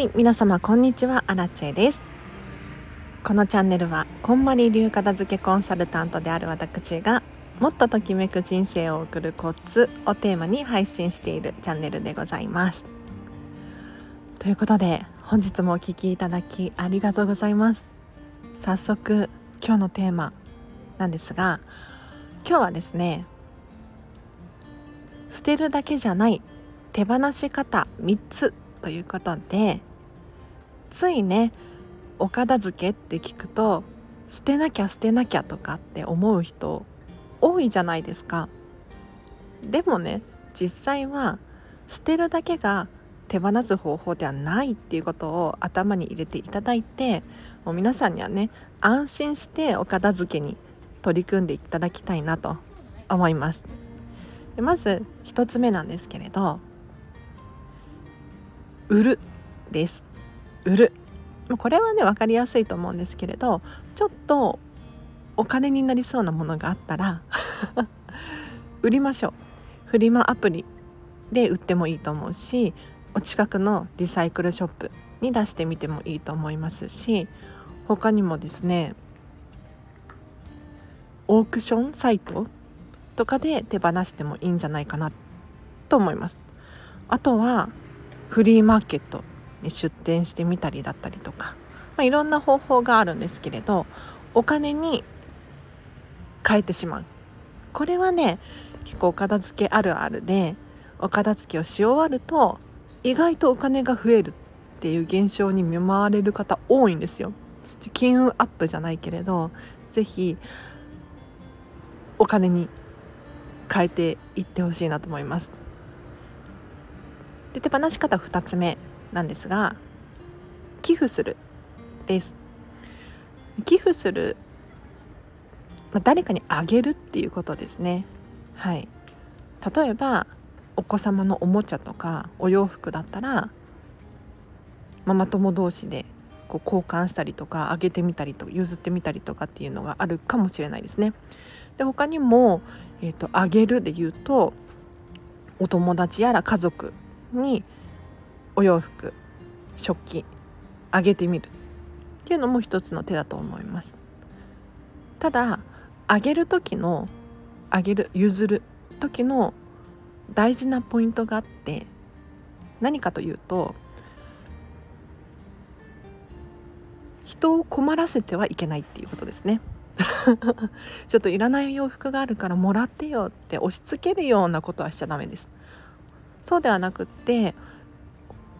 はい皆様こんにちは。アラチェです。このチャンネルはこんまり流片付けコンサルタントである私がもっとときめく人生を送るコツをテーマに配信しているチャンネルでございます。ということで本日もお聴きいただきありがとうございます。早速今日のテーマなんですが今日はですね捨てるだけじゃない手放し方3つということでついねお片付けって聞くと捨てなきゃ捨てなきゃとかって思う人多いじゃないですか。でもね実際は捨てるだけが手放す方法ではないっていうことを頭に入れていただいてもう皆さんにはね安心してお片付けに取り組んでいただきたいなと思います。でまず1つ目なんですけれど売るです。売る。これはね分かりやすいと思うんですけれどちょっとお金になりそうなものがあったら 売りましょう。フリマアプリで売ってもいいと思うしお近くのリサイクルショップに出してみてもいいと思いますし他にもですねオークションサイトとかで手放してもいいんじゃないかなと思います。あとはフリーマーケット。に出店してみたりだったりとか、まあ、いろんな方法があるんですけれどお金に変えてしまう。これはね結構お片付けあるあるでお片付けをし終わると意外とお金が増えるっていう現象に見舞われる方多いんですよ。金運アップじゃないけれど是非お金に変えていってほしいなと思います。で手放し方2つ目。なんですが寄付するです。寄付する、まあ、誰かにあげるっていうことですね。はい。例えばお子様のおもちゃとかお洋服だったらママ友同士でこう交換したりとかあげてみたりと譲ってみたりとかっていうのがあるかもしれないですね。で他にも、えーと、あげるで言うとお友達やら家族にお洋服食器あげてみるっていうのも一つの手だと思います。ただあげる時のあげる譲る時の大事なポイントがあって何かというと人を困らせてはいけないっていうことですね。ちょっといらない洋服があるからもらってよって押し付けるようなことはしちゃダメです。そうではなくって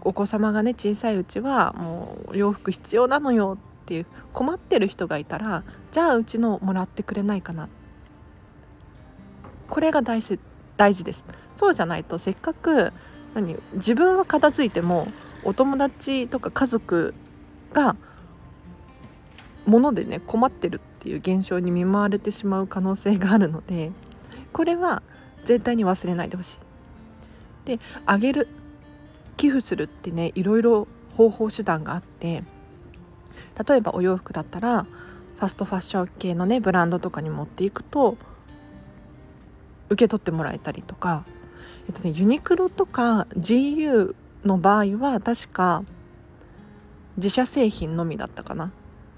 お子様がね小さいうちはもう洋服必要なのよっていう困ってる人がいたらじゃあうちのもらってくれないかな。これが大事大事です。そうじゃないとせっかく何自分は片付いてもお友達とか家族が物でね困ってるっていう現象に見舞われてしまう可能性があるのでこれは絶対に忘れないでほしい。であげる。寄付するってねいろいろ方法手段があって例えばお洋服だったらファストファッション系のねブランドとかに持っていくと受け取ってもらえたりとか、えっとね、ユニクロとか GU の場合は確か自社製品のみだったかな。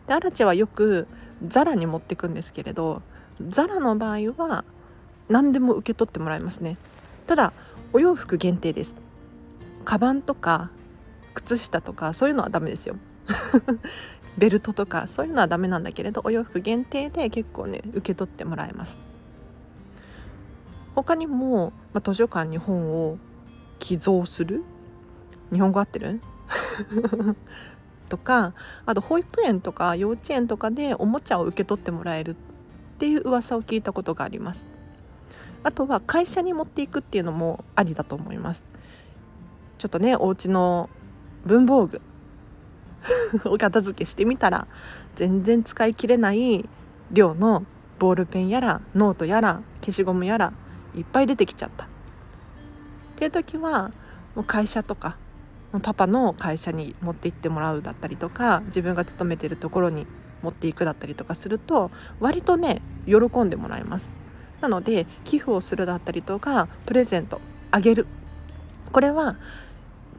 でアラチェはよくザラに持っていくんですけれどザラの場合は何でも受け取ってもらえますねただお洋服限定ですカバンとか靴下とかそういうのはダメですよ。ベルトとかそういうのはダメなんだけれどお洋服限定で結構ね受け取ってもらえます。他にも、まあ、図書館に本を寄贈する？日本語合ってる？とかあと保育園とか幼稚園とかでおもちゃを受け取ってもらえるっていう噂を聞いたことがあります。あとは会社に持っていくっていうのもありだと思います。ちょっとねお家の文房具。お片付けしてみたら全然使い切れない量のボールペンやらノートやら消しゴムやらいっぱい出てきちゃった。っていう時はもう会社とかパパの会社に持って行ってもらうだったりとか自分が勤めてるところに持っていくだったりとかすると割とね喜んでもらえます。なので寄付をするだったりとかプレゼントあげる。これは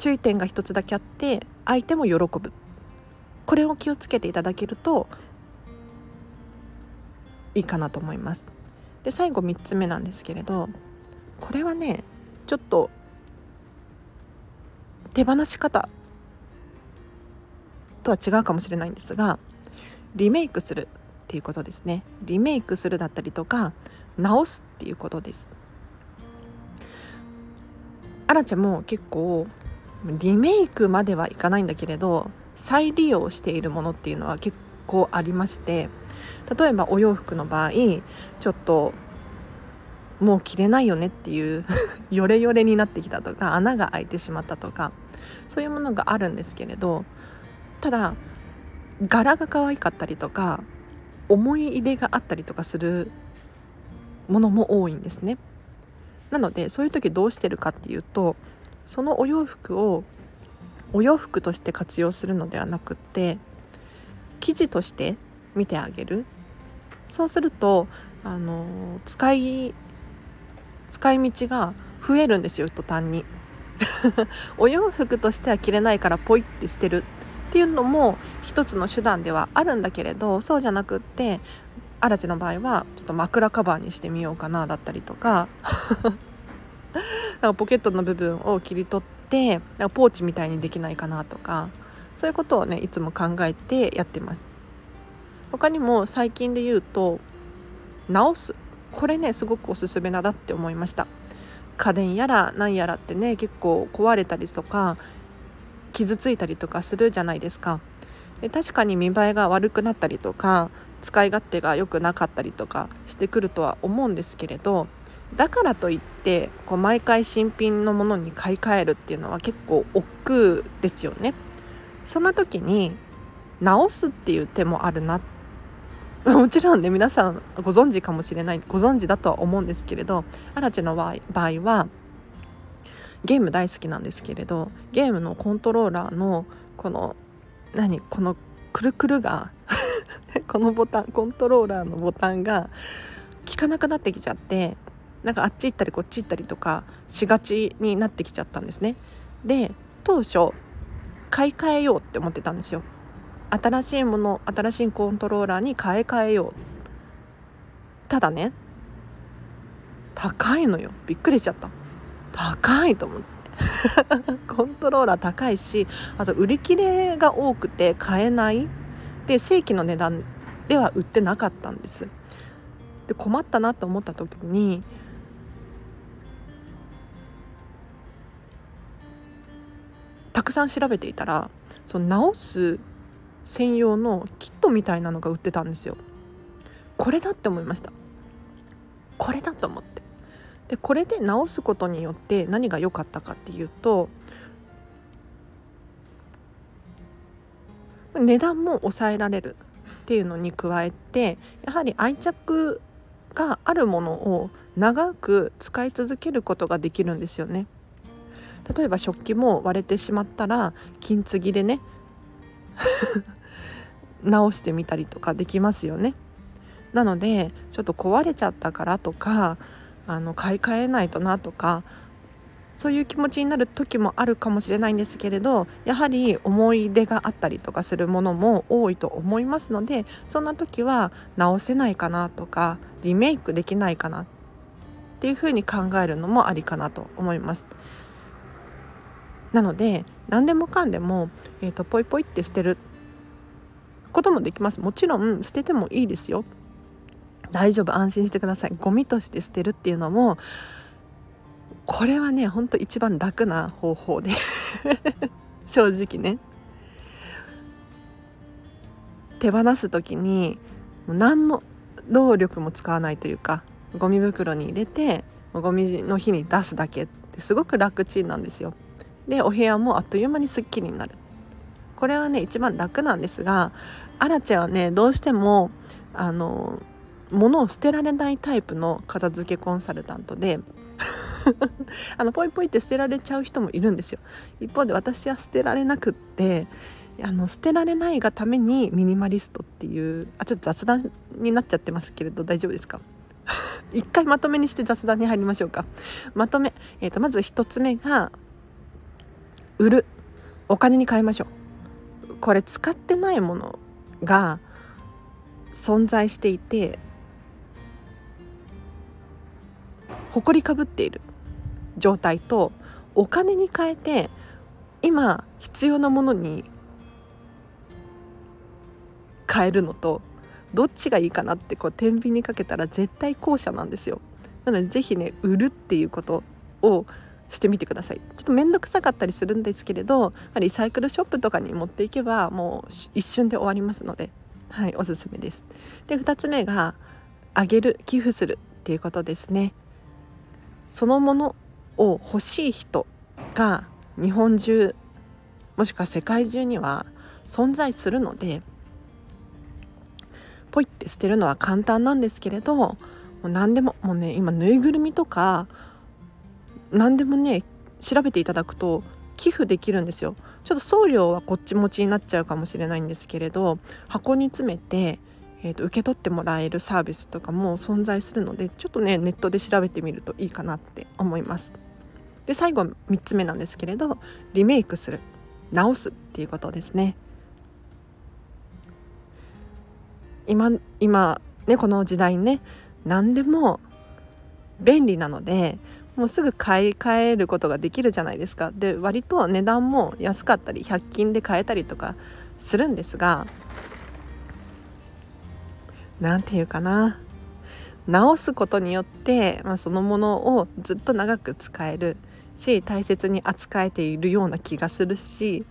注意点が一つだけあって相手も喜ぶ。これを気をつけていただけるといいかなと思います。で最後3つ目なんですけれどこれはねちょっと手放し方とは違うかもしれないんですがリメイクするっていうことですね。リメイクするだったりとか直すっていうことです。アラちゃんも結構リメイクまではいかないんだけれど再利用しているものっていうのは結構ありまして例えばお洋服の場合ちょっともう着れないよねっていう ヨレヨレになってきたとか穴が開いてしまったとかそういうものがあるんですけれどただ柄が可愛かったりとか思い入れがあったりとかするものも多いんですね。なのでそういう時どうしてるかっていうとそのお洋服をお洋服として活用するのではなくって生地として見てあげる。そうするとあの使い使い道が増えるんですよ途端に。お洋服としては着れないからポイって捨てる。っていうのも一つの手段ではあるんだけれどそうじゃなくってアラチの場合はちょっと枕カバーにしてみようかなだったりとか。なんかポケットの部分を切り取ってなんかポーチみたいにできないかなとかそういうことをねいつも考えてやってます。他にも最近で言うと直す。これねすごくおすすめだなって思いました。家電やら何やらってね結構壊れたりとか傷ついたりとかするじゃないですか。で確かに見栄えが悪くなったりとか使い勝手が良くなかったりとかしてくるとは思うんですけれどだからといってこう毎回新品のものに買い替えるっていうのは結構億劫ですよね。そんな時に直すっていう手もあるな もちろんね皆さんご存知かもしれないご存知だとは思うんですけれどアラチェの場合はゲーム大好きなんですけれどゲームのコントローラーのこの何このくるくるが このボタンコントローラーのボタンが効かなくなってきちゃってなんかあっち行ったりこっち行ったりとかしがちになってきちゃったんですね。で当初買い替えようって思ってたんですよ。新しいもの新しいコントローラーに買い替えよう。ただね高いのよ。びっくりしちゃった。高いと思って。コントローラー高いしあと売り切れが多くて買えない。で正規の値段では売ってなかったんです。で困ったなと思った時にたくさん調べていたらその直す専用のキットみたいなのが売ってたんですよ。これだって思いました。これだと思って。でこれで直すことによって何が良かったかっていうと値段も抑えられるっていうのに加えてやはり愛着があるものを長く使い続けることができるんですよね。例えば食器も割れてしまったら金継ぎでね 直してみたりとかできますよねなのでちょっと壊れちゃったからとかあの買い替えないとなとかそういう気持ちになる時もあるかもしれないんですけれどやはり思い出があったりとかするものも多いと思いますのでそんな時は直せないかなとかリメイクできないかなっていうふうに考えるのもありかなと思います。なので何でもかんでも、えーと、ポイポイって捨てる。こともできます。もちろん捨ててもいいですよ。大丈夫。安心してください。ゴミとして捨てるっていうのもこれはねほんと一番楽な方法で。正直ね。手放す時に何の労力も使わないというかゴミ袋に入れてゴミの日に出すだけってすごく楽ちんなんですよ。でお部屋もあっという間にすっきりになる。これはね一番楽なんですがアラチェはねどうしてもあの物を捨てられないタイプの片付けコンサルタントで あのポイポイって捨てられちゃう人もいるんですよ。一方で私は捨てられなくってあの捨てられないがためにミニマリストっていうあちょっと雑談になっちゃってますけれど大丈夫ですか？一回まとめにして雑談に入りましょうか。まとめ、えーと、まず1つ目が売る。お金に変えましょう。これ使ってないものが存在していて埃かぶっている状態とお金に変えて今必要なものに変えるのとどっちがいいかなってこう天秤にかけたら絶対後者なんですよ。なのでぜひね売るっていうことをしてみてください。ちょっと面倒くさかったりするんですけれどリサイクルショップとかに持っていけばもう一瞬で終わりますのではいおすすめです。で2つ目があげる寄付するっていうことですね。そのものを欲しい人が日本中もしくは世界中には存在するのでポイって捨てるのは簡単なんですけれどもう何でももうね今ぬいぐるみとか何でもね調べていただくと寄付できるんですよ。ちょっと送料はこっち持ちになっちゃうかもしれないんですけれど箱に詰めて、えーと、受け取ってもらえるサービスとかも存在するのでちょっとねネットで調べてみるといいかなって思います。で最後3つ目なんですけれどリメイクする。直すっていうことですね。今今ねこの時代ね何でも便利なのでもうすぐ買い替えることができるじゃないですか。で割と値段も安かったり100均で買えたりとかするんですが何て言うかな。直すことによって、まあ、そのものをずっと長く使えるし大切に扱えているような気がするし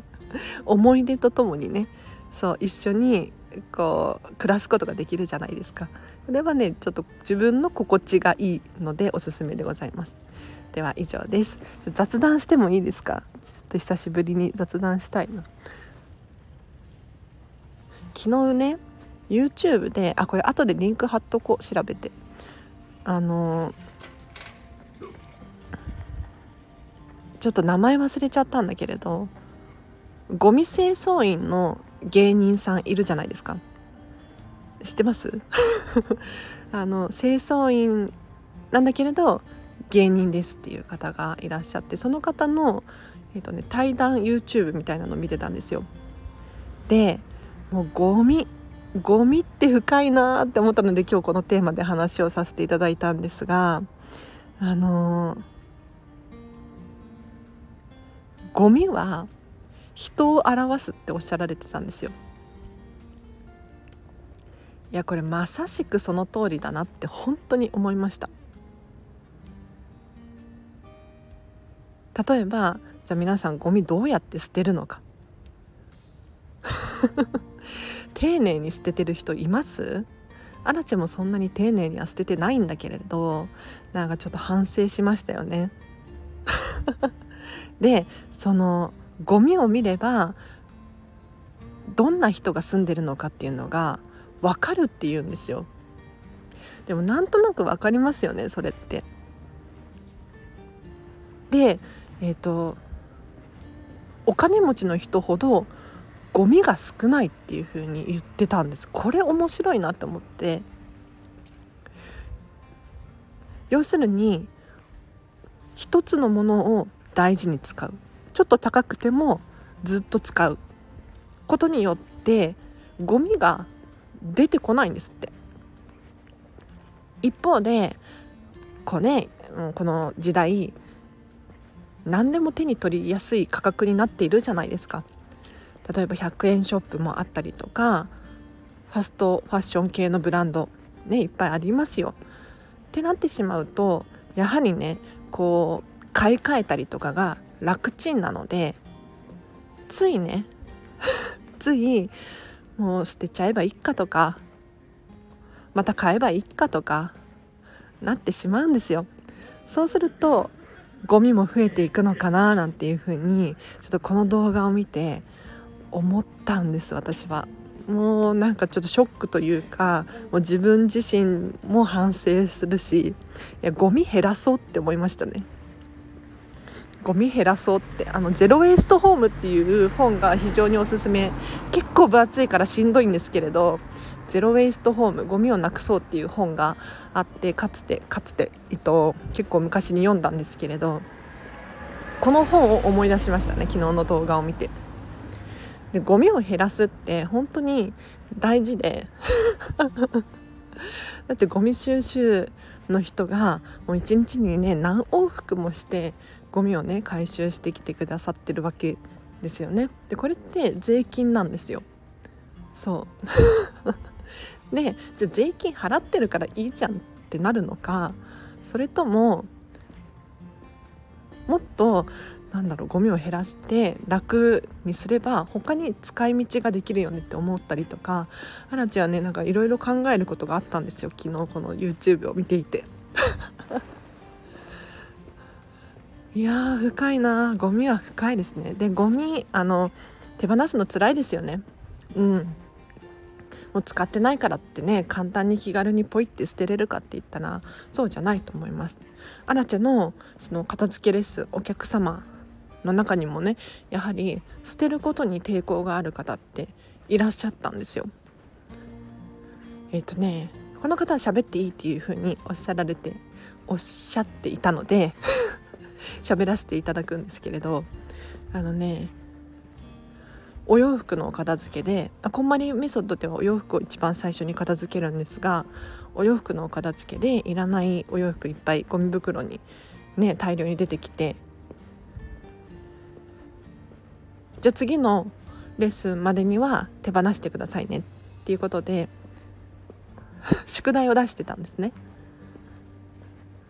思い出とともにねそう一緒にこう暮らすことができるじゃないですか。これはねちょっと自分の心地がいいのでおすすめでございます。では以上です。雑談してもいいですか？ちょっと久しぶりに雑談したいな。昨日ね YouTube であこれ後でリンク貼っとこう調べて。あのちょっと名前忘れちゃったんだけれどゴミ清掃員の芸人さんいるじゃないですか。知ってます？あの清掃員なんだけれど芸人ですっていう方がいらっしゃってその方の、えーとね、対談 YouTube みたいなのを見てたんですよ。でもうゴミゴミって深いなって思ったので今日このテーマで話をさせていただいたんですがあのー、ゴミは人を表すっておっしゃられてたんですよ。いやこれまさしくその通りだなって本当に思いました。例えばじゃあ皆さんゴミどうやって捨てるのか。丁寧に捨ててる人います？アラチェもそんなに丁寧には捨ててないんだけれどなんかちょっと反省しましたよね。でそのゴミを見ればどんな人が住んでるのかっていうのが分かるっていうんですよ。でもなんとなく分かりますよねそれって。でえっ、ー、とお金持ちの人ほどゴミが少ないっていう風に言ってたんです。これ面白いなって思って。要するに一つのものを大事に使う。ちょっと高くてもずっと使うことによってゴミが出てこないんですって。一方でこうねこの時代何でも手に取りやすい価格になっているじゃないですか。例えば100円ショップもあったりとかファストファッション系のブランドねいっぱいありますよ。ってなってしまうとやはりねこう買い替えたりとかが楽ちんなのでついね ついもう捨てちゃえばいいかとかまた買えばいいかとかなってしまうんですよ。そうするとゴミも増えていくのかななんていうふうにちょっとこの動画を見て思ったんです私は。もうなんかちょっとショックというかもう自分自身も反省するしいやゴミ減らそうって思いましたね。ゴミ減らそうってあのゼロ・ウェイスト・ホームっていう本が非常におすすめ。結構分厚いからしんどいんですけれどゼロ・ウェイスト・ホームゴミをなくそうっていう本があってかつてかつて、えっと、結構昔に読んだんですけれどこの本を思い出しましたね昨日の動画を見て。でゴミを減らすって本当に大事で。だってゴミ収集の人がもう一日にね何往復もしてゴミをね回収してきてくださってるわけですよね。でこれって税金なんですよ。そう。でじゃあ税金払ってるからいいじゃんってなるのかそれとももっとなんだろうゴミを減らして楽にすれば他に使い道ができるよねって思ったりとかアラチはねなんかいろいろ考えることがあったんですよ。昨日この YouTube を見ていて。いやー深いな。ゴミは深いですね。でゴミあの手放すの辛いですよね。うん。もう使ってないからってね簡単に気軽にポイって捨てれるかって言ったらそうじゃないと思います。アラチェのその片付けレッスンお客様の中にもねやはり捨てることに抵抗がある方っていらっしゃったんですよ。えっ、ー、とねこの方は喋っていいっていうふうにおっしゃられておっしゃっていたので喋らせていただくんですけれどあのねお洋服の片付けであこんまりメソッドではお洋服を一番最初に片付けるんですがお洋服の片付けでいらないお洋服いっぱいゴミ袋にね大量に出てきてじゃあ次のレッスンまでには手放してくださいねっていうことで 宿題を出してたんですね。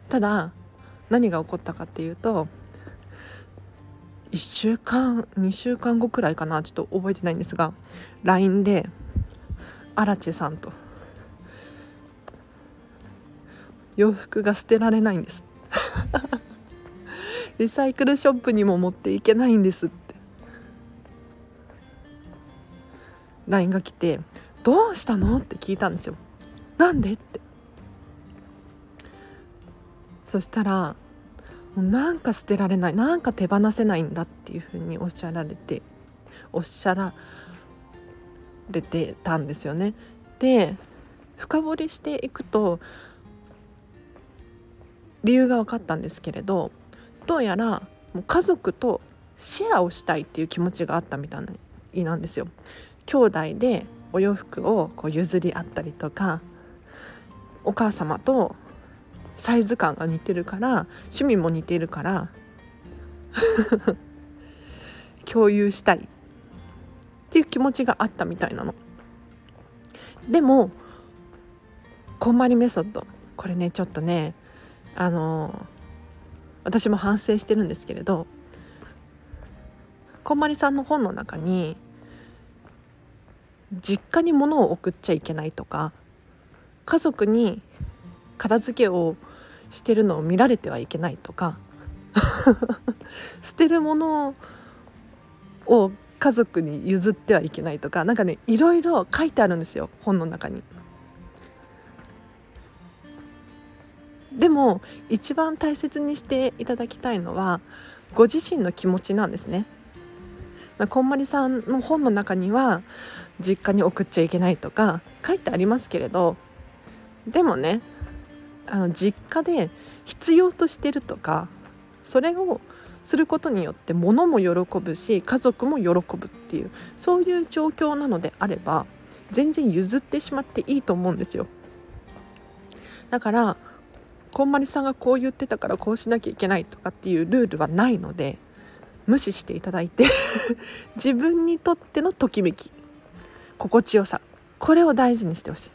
ただ何が起こったかっていうと1週間2週間後くらいかなちょっと覚えてないんですが LINE でアラチェさんと洋服が捨てられないんです リサイクルショップにも持っていけないんですって LINE が来て「どうしたの?」って聞いたんですよ。なんでってそしたらなんか捨てられないなんか手放せないんだっていうふうにおっしゃられておっしゃられてたんですよね。で深掘りしていくと理由が分かったんですけれどどうやらもう家族とシェアをしたいっていう気持ちがあったみたいなんですよ。兄弟でお洋服をこう譲り合ったりとかお母様とサイズ感が似てるから趣味も似てるから 共有したいっていう気持ちがあったみたいなの。でもこんまりメソッドこれねちょっとねあの私も反省してるんですけれどこんまりさんの本の中に実家に物を送っちゃいけないとか家族に片付けをしてるのを見られてはいけないとか捨てるものを家族に譲ってはいけないとか何かねいろいろ書いてあるんですよ本の中に。でも一番大切にしていただきたいのはご自身の気持ちなんですね。こんまりさんの本の中には実家に送っちゃいけないとか書いてありますけれどでもねあの実家で必要としてるとかそれをすることによって物も喜ぶし家族も喜ぶっていうそういう状況なのであれば全然譲ってしまっていいと思うんですよ。だからこんまりさんがこう言ってたからこうしなきゃいけないとかっていうルールはないので無視していただいて 自分にとってのときめき心地よさこれを大事にしてほしい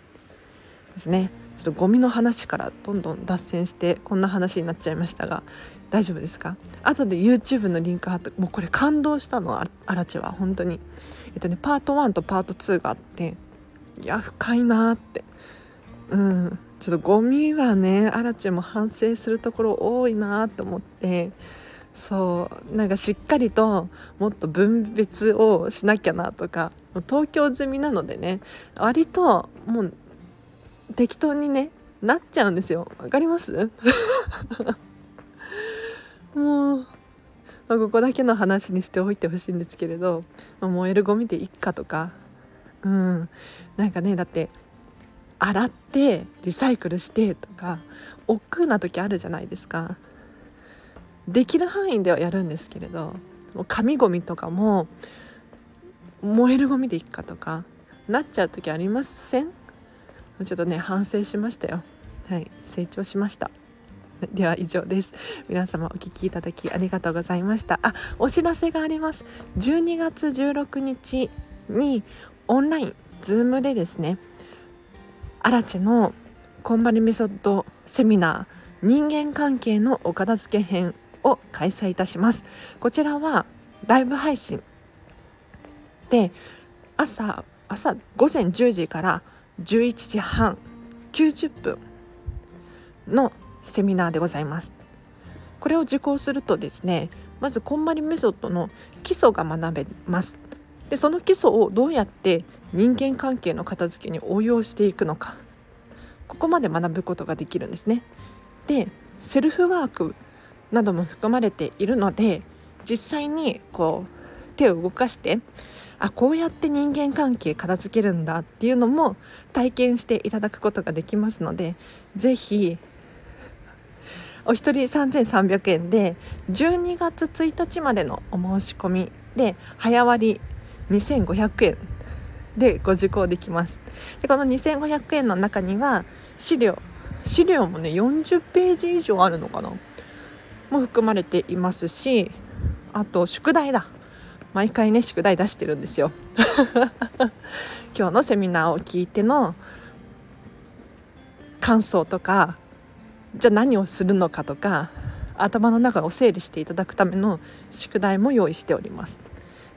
ですね。ちょっとゴミの話からどんどん脱線してこんな話になっちゃいましたが大丈夫ですか？後で YouTube のリンク貼ってもうこれ感動したのアラチェは。本当に。えっとねパート1とパート2があっていや深いなって。うん。ちょっとゴミはねアラチェも反省するところ多いなって思って。そう。なんかしっかりともっと分別をしなきゃなとか。東京済みなのでね。割ともう適当にねなっちゃうんですよ。わかります？もう、まあ、ここだけの話にしておいてほしいんですけれど、まあ、燃えるゴミでいっかとか。うん。なんかねだって洗ってリサイクルしてとか億劫な時あるじゃないですか。できる範囲ではやるんですけれど紙ゴミとかも燃えるゴミでいっかとかなっちゃう時ありません？ちょっとね反省しましたよ。はい。成長しました。では以上です。皆様お聞きいただきありがとうございました。あお知らせがあります。12月16日にオンラインズームでですねアラチのこんまりメソッドセミナー人間関係のお片付け編を開催いたします。こちらはライブ配信で朝朝午前10時から11時半90分のセミナーでございます。これを受講するとですねまずこんまりメソッドの基礎が学べます。でその基礎をどうやって人間関係の片付けに応用していくのか。ここまで学ぶことができるんですね。でセルフワークなども含まれているので実際にこう手を動かしてあこうやって人間関係片付けるんだっていうのも体験していただくことができますので是非お一人3300円で12月1日までのお申し込みで早割2500円でご受講できます。でこの2500円の中には資料資料もね40ページ以上あるのかな？も含まれていますしあと宿題だ。毎回ね宿題出してるんですよ 今日のセミナーを聞いての感想とかじゃあ何をするのかとか頭の中を整理していただくための宿題も用意しております。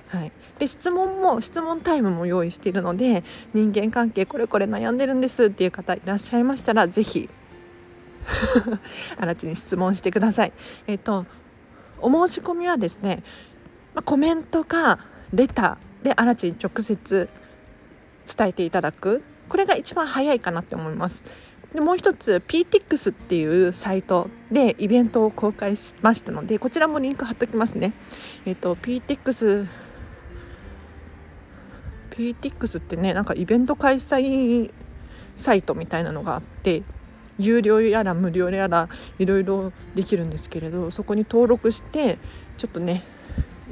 はい、で質問も質問タイムも用意しているので人間関係これこれ悩んでるんですっていう方いらっしゃいましたら是非あらちに質問してください。えっ、とお申し込みはですね、まあコメントかレターであらちに直接伝えていただくこれが一番早いかなって思います。でもう一つ PTX っていうサイトでイベントを公開しましたのでこちらもリンク貼っときますね。えっ、と PTX PTX ってねなんかイベント開催サイトみたいなのがあって有料やら無料やらいろいろできるんですけれどそこに登録してちょっとね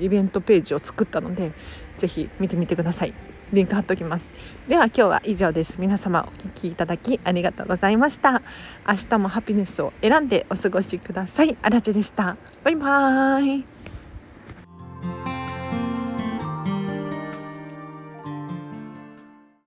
イベントページを作ったのでぜひ見てみてください。リンク貼っておきます。では今日は以上です。皆様お聴きいただきありがとうございました。明日もハピネスを選んでお過ごしください。あらちでした。バイバーイ。